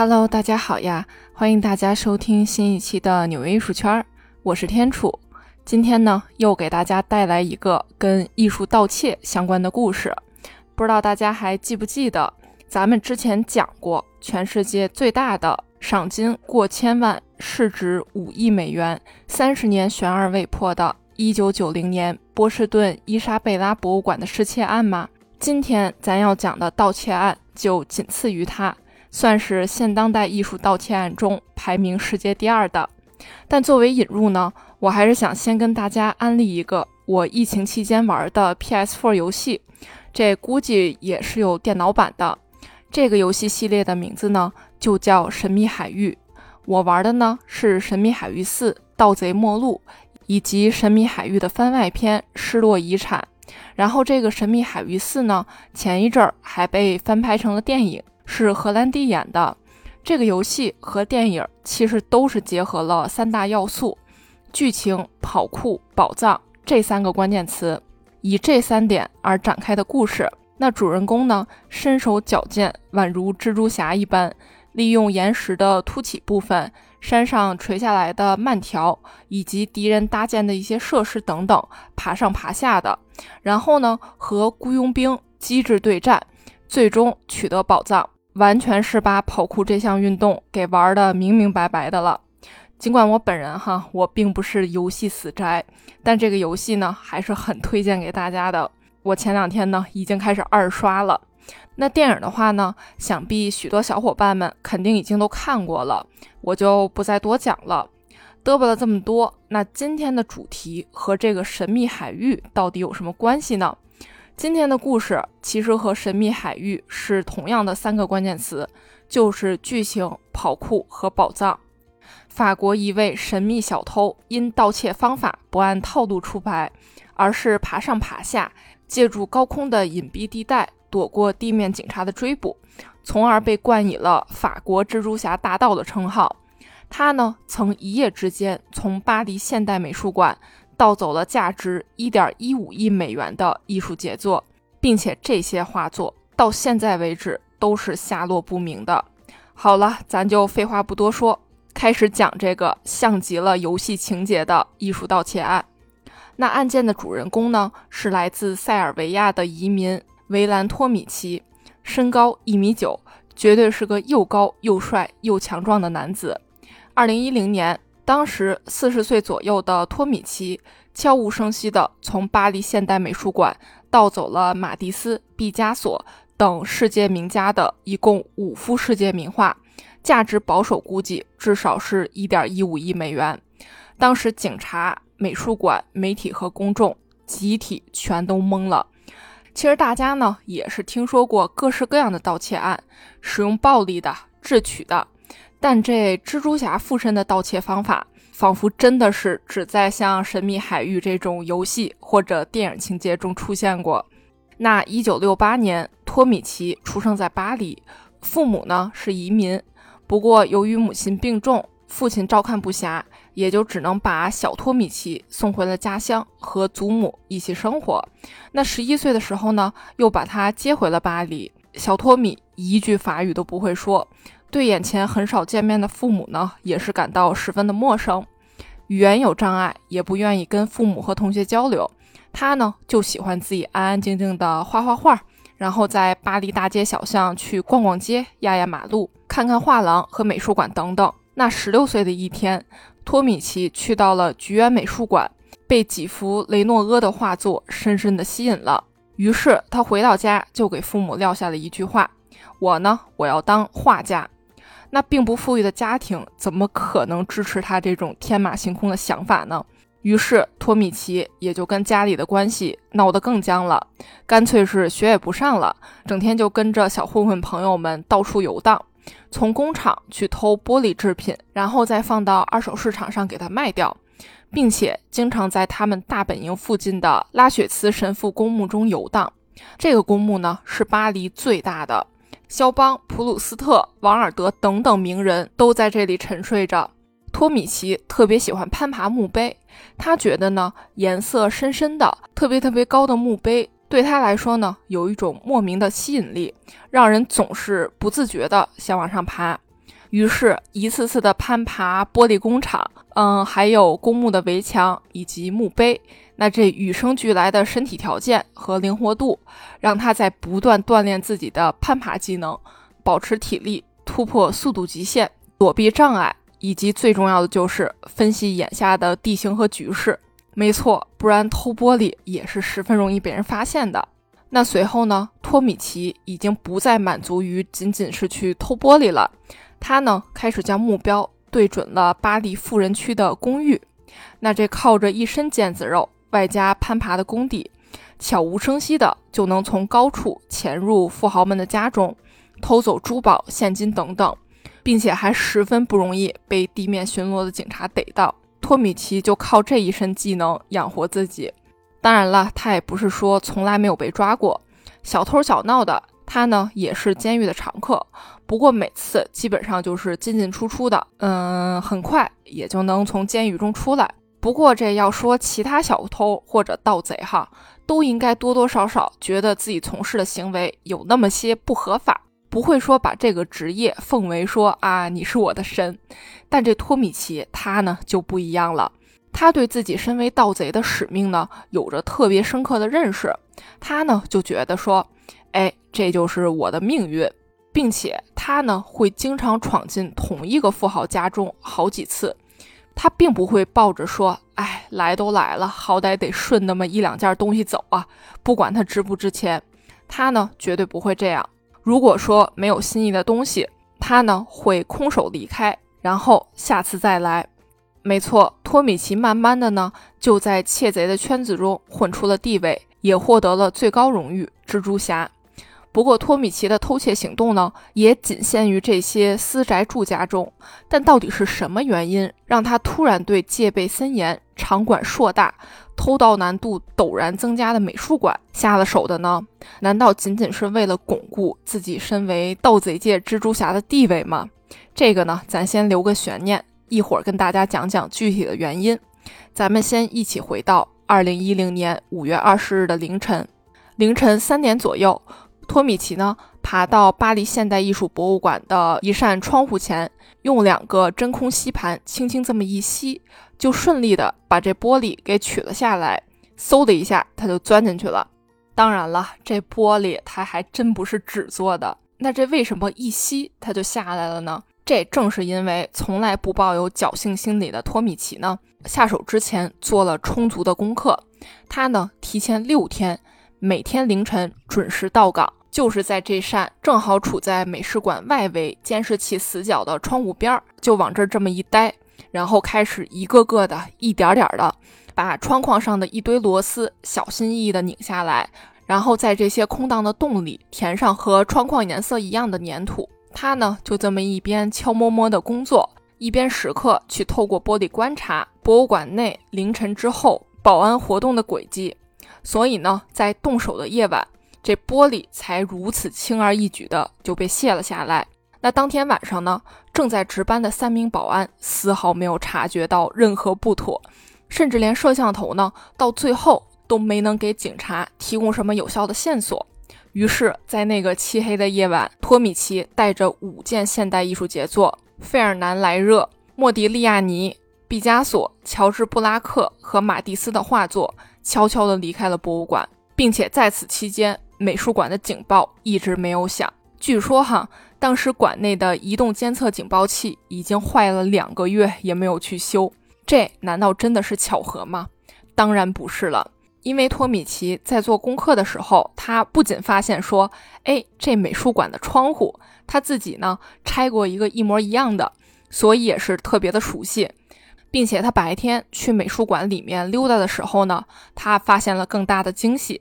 Hello，大家好呀！欢迎大家收听新一期的纽约艺术圈，我是天楚。今天呢，又给大家带来一个跟艺术盗窃相关的故事。不知道大家还记不记得，咱们之前讲过，全世界最大的赏金过千万、市值五亿美元、三十年悬而未破的1990年波士顿伊莎贝拉博物馆的失窃案吗？今天咱要讲的盗窃案就仅次于它。算是现当代艺术盗窃案中排名世界第二的，但作为引入呢，我还是想先跟大家安利一个我疫情期间玩的 PS4 游戏，这估计也是有电脑版的。这个游戏系列的名字呢，就叫《神秘海域》。我玩的呢是《神秘海域4：盗贼末路》，以及《神秘海域》的番外篇《失落遗产》。然后这个《神秘海域4》呢，前一阵儿还被翻拍成了电影。是荷兰弟演的这个游戏和电影，其实都是结合了三大要素：剧情、跑酷、宝藏这三个关键词，以这三点而展开的故事。那主人公呢，身手矫健，宛如蜘蛛侠一般，利用岩石的凸起部分、山上垂下来的慢条以及敌人搭建的一些设施等等，爬上爬下的，然后呢，和雇佣兵机智对战，最终取得宝藏。完全是把跑酷这项运动给玩的明明白白的了。尽管我本人哈，我并不是游戏死宅，但这个游戏呢还是很推荐给大家的。我前两天呢已经开始二刷了。那电影的话呢，想必许多小伙伴们肯定已经都看过了，我就不再多讲了。嘚啵了这么多，那今天的主题和这个神秘海域到底有什么关系呢？今天的故事其实和神秘海域是同样的三个关键词，就是剧情、跑酷和宝藏。法国一位神秘小偷因盗窃方法不按套路出牌，而是爬上爬下，借助高空的隐蔽地带躲过地面警察的追捕，从而被冠以了“法国蜘蛛侠大盗”的称号。他呢，曾一夜之间从巴黎现代美术馆。盗走了价值一点一五亿美元的艺术杰作，并且这些画作到现在为止都是下落不明的。好了，咱就废话不多说，开始讲这个像极了游戏情节的艺术盗窃案。那案件的主人公呢，是来自塞尔维亚的移民维兰托米奇，身高一米九，绝对是个又高又帅又强壮的男子。二零一零年。当时四十岁左右的托米奇悄无声息地从巴黎现代美术馆盗走了马蒂斯、毕加索等世界名家的一共五幅世界名画，价值保守估计至少是一点一五亿美元。当时警察、美术馆、媒体和公众集体全都懵了。其实大家呢也是听说过各式各样的盗窃案，使用暴力的、智取的。但这蜘蛛侠附身的盗窃方法，仿佛真的是只在像《神秘海域》这种游戏或者电影情节中出现过。那一九六八年，托米奇出生在巴黎，父母呢是移民，不过由于母亲病重，父亲照看不暇，也就只能把小托米奇送回了家乡，和祖母一起生活。那十一岁的时候呢，又把他接回了巴黎。小托米一句法语都不会说。对眼前很少见面的父母呢，也是感到十分的陌生，语言有障碍，也不愿意跟父母和同学交流。他呢，就喜欢自己安安静静的画画画，然后在巴黎大街小巷去逛逛街、压压马路、看看画廊和美术馆等等。那十六岁的一天，托米奇去到了菊园美术馆，被几幅雷诺阿的画作深深的吸引了。于是他回到家，就给父母撂下了一句话：“我呢，我要当画家。”那并不富裕的家庭怎么可能支持他这种天马行空的想法呢？于是托米奇也就跟家里的关系闹得更僵了，干脆是学也不上了，整天就跟着小混混朋友们到处游荡，从工厂去偷玻璃制品，然后再放到二手市场上给他卖掉，并且经常在他们大本营附近的拉雪茨神父公墓中游荡。这个公墓呢是巴黎最大的。肖邦、普鲁斯特、王尔德等等名人都在这里沉睡着。托米奇特别喜欢攀爬墓碑，他觉得呢，颜色深深的、特别特别高的墓碑对他来说呢，有一种莫名的吸引力，让人总是不自觉的想往上爬。于是，一次次的攀爬玻璃工厂，嗯，还有公墓的围墙以及墓碑，那这与生俱来的身体条件和灵活度，让他在不断锻炼自己的攀爬技能，保持体力，突破速度极限，躲避障碍，以及最重要的就是分析眼下的地形和局势。没错，不然偷玻璃也是十分容易被人发现的。那随后呢，托米奇已经不再满足于仅仅是去偷玻璃了。他呢，开始将目标对准了巴黎富人区的公寓。那这靠着一身腱子肉，外加攀爬的功底，悄无声息的就能从高处潜入富豪们的家中，偷走珠宝、现金等等，并且还十分不容易被地面巡逻的警察逮到。托米奇就靠这一身技能养活自己。当然了，他也不是说从来没有被抓过，小偷小闹的。他呢也是监狱的常客，不过每次基本上就是进进出出的，嗯，很快也就能从监狱中出来。不过这要说其他小偷或者盗贼哈，都应该多多少少觉得自己从事的行为有那么些不合法，不会说把这个职业奉为说啊你是我的神。但这托米奇他呢就不一样了，他对自己身为盗贼的使命呢有着特别深刻的认识，他呢就觉得说。哎，这就是我的命运，并且他呢会经常闯进同一个富豪家中好几次，他并不会抱着说，哎，来都来了，好歹得顺那么一两件东西走啊，不管它值不值钱，他呢绝对不会这样。如果说没有心仪的东西，他呢会空手离开，然后下次再来。没错，托米奇慢慢的呢就在窃贼的圈子中混出了地位，也获得了最高荣誉——蜘蛛侠。不过，托米奇的偷窃行动呢，也仅限于这些私宅住家中。但到底是什么原因，让他突然对戒备森严、场馆硕大、偷盗难度陡然增加的美术馆下了手的呢？难道仅仅是为了巩固自己身为盗贼界蜘蛛侠的地位吗？这个呢，咱先留个悬念，一会儿跟大家讲讲具体的原因。咱们先一起回到二零一零年五月二十日的凌晨，凌晨三点左右。托米奇呢，爬到巴黎现代艺术博物馆的一扇窗户前，用两个真空吸盘轻轻这么一吸，就顺利的把这玻璃给取了下来。嗖的一下，他就钻进去了。当然了，这玻璃它还真不是纸做的。那这为什么一吸它就下来了呢？这正是因为从来不抱有侥幸心理的托米奇呢，下手之前做了充足的功课。他呢，提前六天，每天凌晨准时到岗。就是在这扇正好处在美术馆外围监视器死角的窗户边儿，就往这儿这么一待，然后开始一个个的、一点点的把窗框上的一堆螺丝小心翼翼地拧下来，然后在这些空荡的洞里填上和窗框颜色一样的粘土。他呢，就这么一边悄摸摸的工作，一边时刻去透过玻璃观察博物馆内凌晨之后保安活动的轨迹。所以呢，在动手的夜晚。这玻璃才如此轻而易举的就被卸了下来。那当天晚上呢，正在值班的三名保安丝毫没有察觉到任何不妥，甚至连摄像头呢，到最后都没能给警察提供什么有效的线索。于是，在那个漆黑的夜晚，托米奇带着五件现代艺术杰作——费尔南·莱热、莫迪利亚尼、毕加索、乔治·布拉克和马蒂斯的画作，悄悄地离开了博物馆，并且在此期间。美术馆的警报一直没有响。据说哈，当时馆内的移动监测警报器已经坏了两个月，也没有去修。这难道真的是巧合吗？当然不是了。因为托米奇在做功课的时候，他不仅发现说，哎，这美术馆的窗户他自己呢拆过一个一模一样的，所以也是特别的熟悉，并且他白天去美术馆里面溜达的时候呢，他发现了更大的惊喜。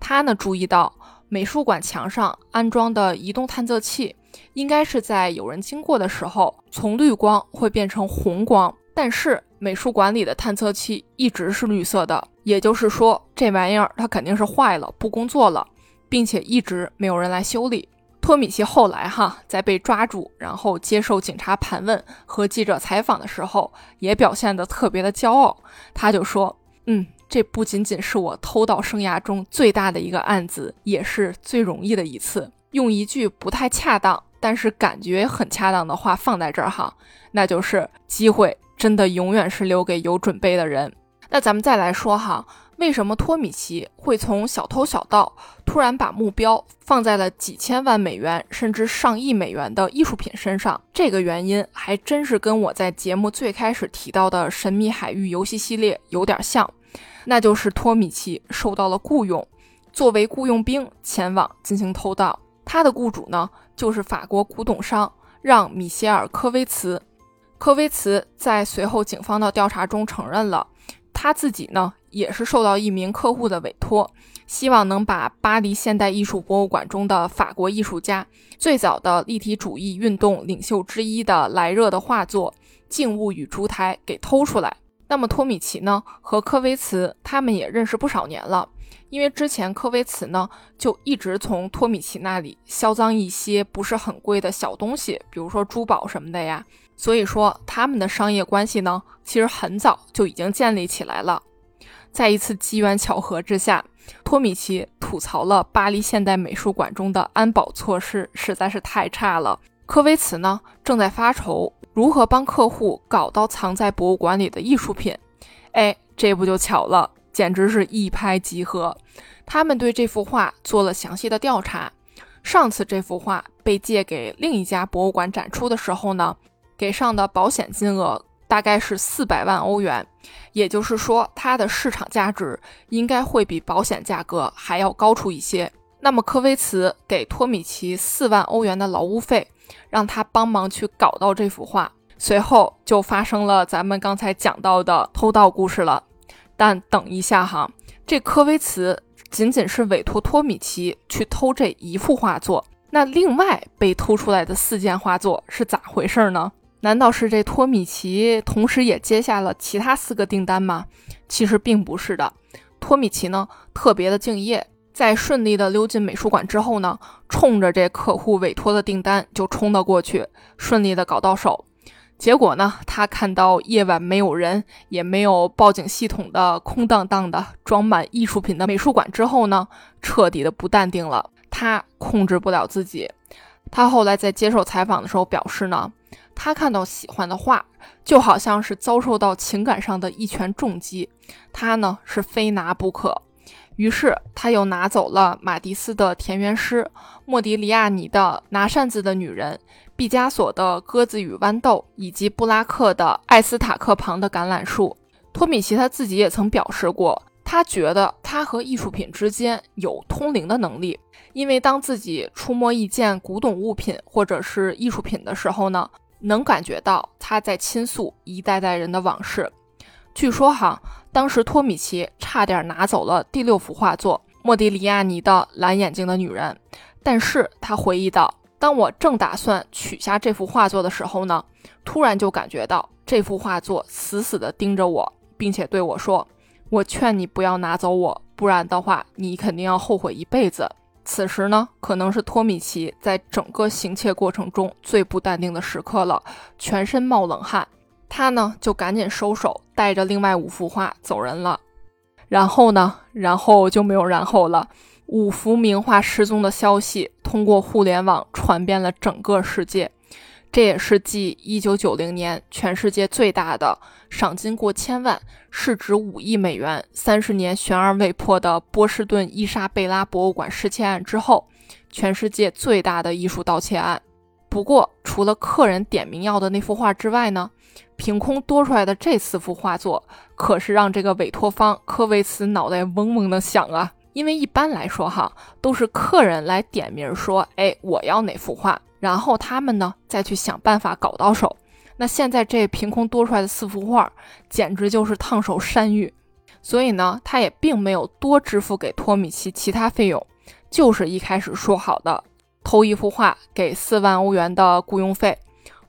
他呢注意到美术馆墙上安装的移动探测器，应该是在有人经过的时候，从绿光会变成红光。但是美术馆里的探测器一直是绿色的，也就是说这玩意儿它肯定是坏了，不工作了，并且一直没有人来修理。托米奇后来哈在被抓住，然后接受警察盘问和记者采访的时候，也表现得特别的骄傲，他就说：“嗯。”这不仅仅是我偷盗生涯中最大的一个案子，也是最容易的一次。用一句不太恰当，但是感觉很恰当的话放在这儿哈，那就是机会真的永远是留给有准备的人。那咱们再来说哈，为什么托米奇会从小偷小盗突然把目标放在了几千万美元甚至上亿美元的艺术品身上？这个原因还真是跟我在节目最开始提到的神秘海域游戏系列有点像，那就是托米奇受到了雇佣，作为雇佣兵前往进行偷盗。他的雇主呢，就是法国古董商让米歇尔·科威茨。科威茨在随后警方的调查中承认了。他自己呢，也是受到一名客户的委托，希望能把巴黎现代艺术博物馆中的法国艺术家、最早的立体主义运动领袖之一的莱热的画作《静物与烛台》给偷出来。那么托米奇呢，和科威茨他们也认识不少年了，因为之前科威茨呢就一直从托米奇那里销赃一些不是很贵的小东西，比如说珠宝什么的呀。所以说，他们的商业关系呢，其实很早就已经建立起来了。在一次机缘巧合之下，托米奇吐槽了巴黎现代美术馆中的安保措施实在是太差了。科威茨呢，正在发愁如何帮客户搞到藏在博物馆里的艺术品。哎，这不就巧了，简直是一拍即合。他们对这幅画做了详细的调查。上次这幅画被借给另一家博物馆展出的时候呢？给上的保险金额大概是四百万欧元，也就是说，它的市场价值应该会比保险价格还要高出一些。那么，科威茨给托米奇四万欧元的劳务费，让他帮忙去搞到这幅画。随后就发生了咱们刚才讲到的偷盗故事了。但等一下哈，这科威茨仅仅是委托托米奇去偷这一幅画作，那另外被偷出来的四件画作是咋回事呢？难道是这托米奇同时也接下了其他四个订单吗？其实并不是的。托米奇呢特别的敬业，在顺利的溜进美术馆之后呢，冲着这客户委托的订单就冲了过去，顺利的搞到手。结果呢，他看到夜晚没有人，也没有报警系统的空荡荡的装满艺术品的美术馆之后呢，彻底的不淡定了。他控制不了自己。他后来在接受采访的时候表示呢。他看到喜欢的画，就好像是遭受到情感上的一拳重击，他呢是非拿不可。于是他又拿走了马蒂斯的田园诗、莫迪利亚尼的拿扇子的女人、毕加索的鸽子与豌豆，以及布拉克的艾斯塔克旁的橄榄树。托米奇他自己也曾表示过，他觉得他和艺术品之间有通灵的能力，因为当自己触摸一件古董物品或者是艺术品的时候呢。能感觉到他在倾诉一代代人的往事。据说哈，当时托米奇差点拿走了第六幅画作《莫迪利亚尼的蓝眼睛的女人》，但是他回忆道：“当我正打算取下这幅画作的时候呢，突然就感觉到这幅画作死死地盯着我，并且对我说：‘我劝你不要拿走我，不然的话，你肯定要后悔一辈子。’”此时呢，可能是托米奇在整个行窃过程中最不淡定的时刻了，全身冒冷汗。他呢就赶紧收手，带着另外五幅画走人了。然后呢，然后就没有然后了。五幅名画失踪的消息通过互联网传遍了整个世界。这也是继1990年全世界最大的、赏金过千万、市值五亿美元、三十年悬而未破的波士顿伊莎贝拉博物馆失窃案之后，全世界最大的艺术盗窃案。不过，除了客人点名要的那幅画之外呢，凭空多出来的这四幅画作，可是让这个委托方科维茨脑袋嗡嗡的响啊！因为一般来说，哈，都是客人来点名说：“哎，我要哪幅画。”然后他们呢，再去想办法搞到手。那现在这凭空多出来的四幅画，简直就是烫手山芋。所以呢，他也并没有多支付给托米奇其他费用，就是一开始说好的偷一幅画给四万欧元的雇佣费。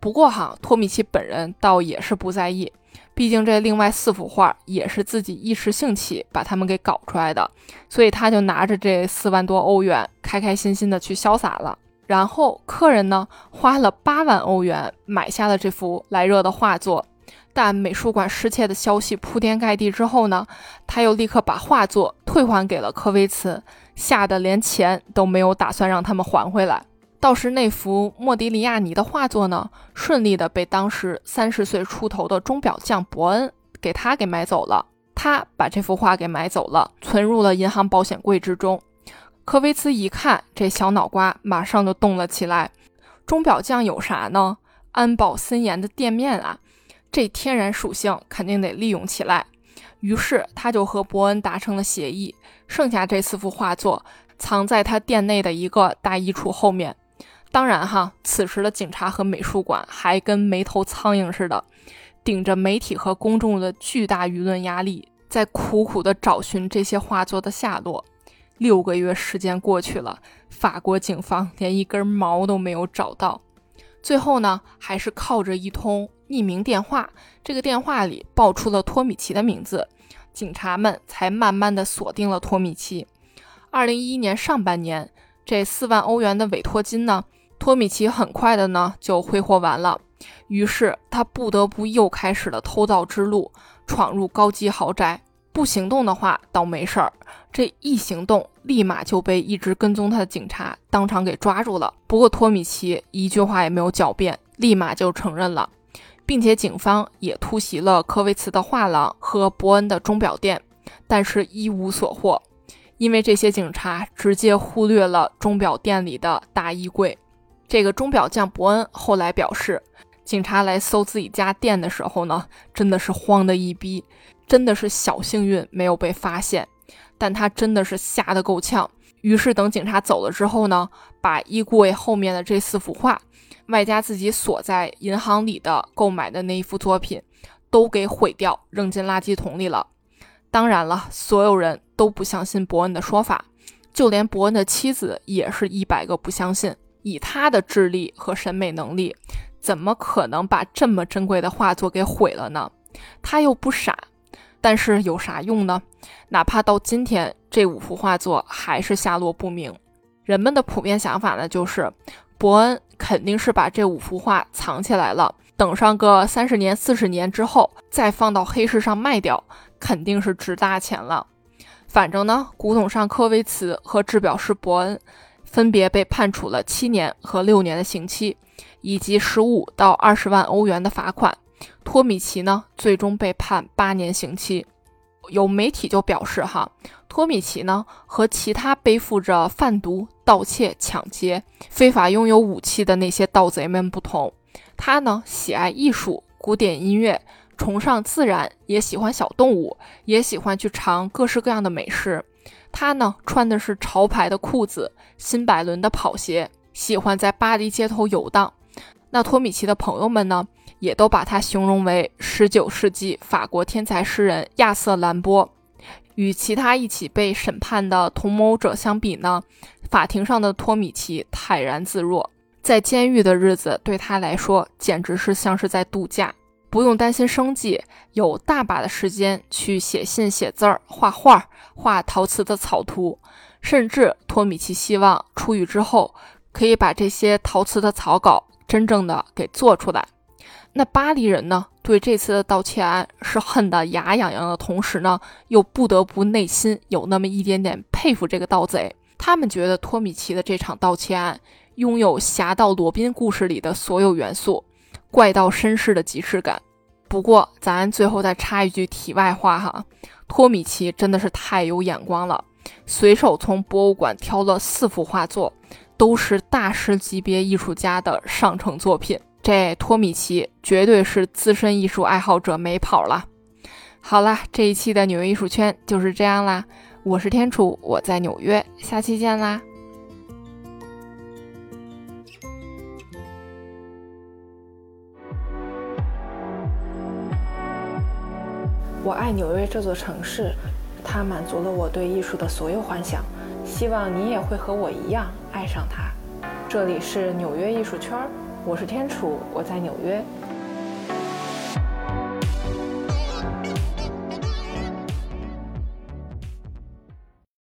不过哈，托米奇本人倒也是不在意，毕竟这另外四幅画也是自己一时兴起把他们给搞出来的，所以他就拿着这四万多欧元，开开心心的去潇洒了。然后客人呢花了八万欧元买下了这幅莱热的画作，但美术馆失窃的消息铺天盖地之后呢，他又立刻把画作退还给了科威茨，吓得连钱都没有打算让他们还回来。倒是那幅莫迪利亚尼的画作呢，顺利的被当时三十岁出头的钟表匠伯恩给他给买走了。他把这幅画给买走了，存入了银行保险柜之中。科维茨一看，这小脑瓜马上就动了起来。钟表匠有啥呢？安保森严的店面啊，这天然属性肯定得利用起来。于是他就和伯恩达成了协议，剩下这四幅画作藏在他店内的一个大衣橱后面。当然哈，此时的警察和美术馆还跟没头苍蝇似的，顶着媒体和公众的巨大舆论压力，在苦苦地找寻这些画作的下落。六个月时间过去了，法国警方连一根毛都没有找到。最后呢，还是靠着一通匿名电话，这个电话里爆出了托米奇的名字，警察们才慢慢的锁定了托米奇。二零一一年上半年，这四万欧元的委托金呢，托米奇很快的呢就挥霍完了，于是他不得不又开始了偷盗之路，闯入高级豪宅。不行动的话倒没事儿，这一行动，立马就被一直跟踪他的警察当场给抓住了。不过托米奇一句话也没有狡辩，立马就承认了，并且警方也突袭了科维茨的画廊和伯恩的钟表店，但是一无所获，因为这些警察直接忽略了钟表店里的大衣柜。这个钟表匠伯恩后来表示，警察来搜自己家店的时候呢，真的是慌的一逼。真的是小幸运没有被发现，但他真的是吓得够呛。于是等警察走了之后呢，把衣柜后面的这四幅画，外加自己锁在银行里的购买的那一幅作品，都给毁掉，扔进垃圾桶里了。当然了，所有人都不相信伯恩的说法，就连伯恩的妻子也是一百个不相信。以他的智力和审美能力，怎么可能把这么珍贵的画作给毁了呢？他又不傻。但是有啥用呢？哪怕到今天，这五幅画作还是下落不明。人们的普遍想法呢，就是伯恩肯定是把这五幅画藏起来了，等上个三十年、四十年之后，再放到黑市上卖掉，肯定是值大钱了。反正呢，古董商科维茨和制表师伯恩分别被判处了七年和六年的刑期，以及十五到二十万欧元的罚款。托米奇呢，最终被判八年刑期。有媒体就表示，哈，托米奇呢和其他背负着贩毒、盗窃、抢劫、非法拥有武器的那些盗贼们不同，他呢喜爱艺术、古典音乐，崇尚自然，也喜欢小动物，也喜欢去尝各式各样的美食。他呢穿的是潮牌的裤子、新百伦的跑鞋，喜欢在巴黎街头游荡。那托米奇的朋友们呢？也都把他形容为十九世纪法国天才诗人亚瑟·兰波。与其他一起被审判的同谋者相比呢，法庭上的托米奇泰然自若，在监狱的日子对他来说简直是像是在度假，不用担心生计，有大把的时间去写信、写字儿、画画、画陶瓷的草图，甚至托米奇希望出狱之后可以把这些陶瓷的草稿真正的给做出来。那巴黎人呢？对这次的盗窃案是恨得牙痒痒的同时呢，又不得不内心有那么一点点佩服这个盗贼。他们觉得托米奇的这场盗窃案拥有《侠盗罗宾》故事里的所有元素，怪盗绅士的即视感。不过，咱最后再插一句题外话哈，托米奇真的是太有眼光了，随手从博物馆挑了四幅画作，都是大师级别艺术家的上乘作品。这托米奇绝对是资深艺术爱好者没跑了。好啦，这一期的纽约艺术圈就是这样啦。我是天楚，我在纽约，下期见啦。我爱纽约这座城市，它满足了我对艺术的所有幻想。希望你也会和我一样爱上它。这里是纽约艺术圈。我是天楚，我在纽约。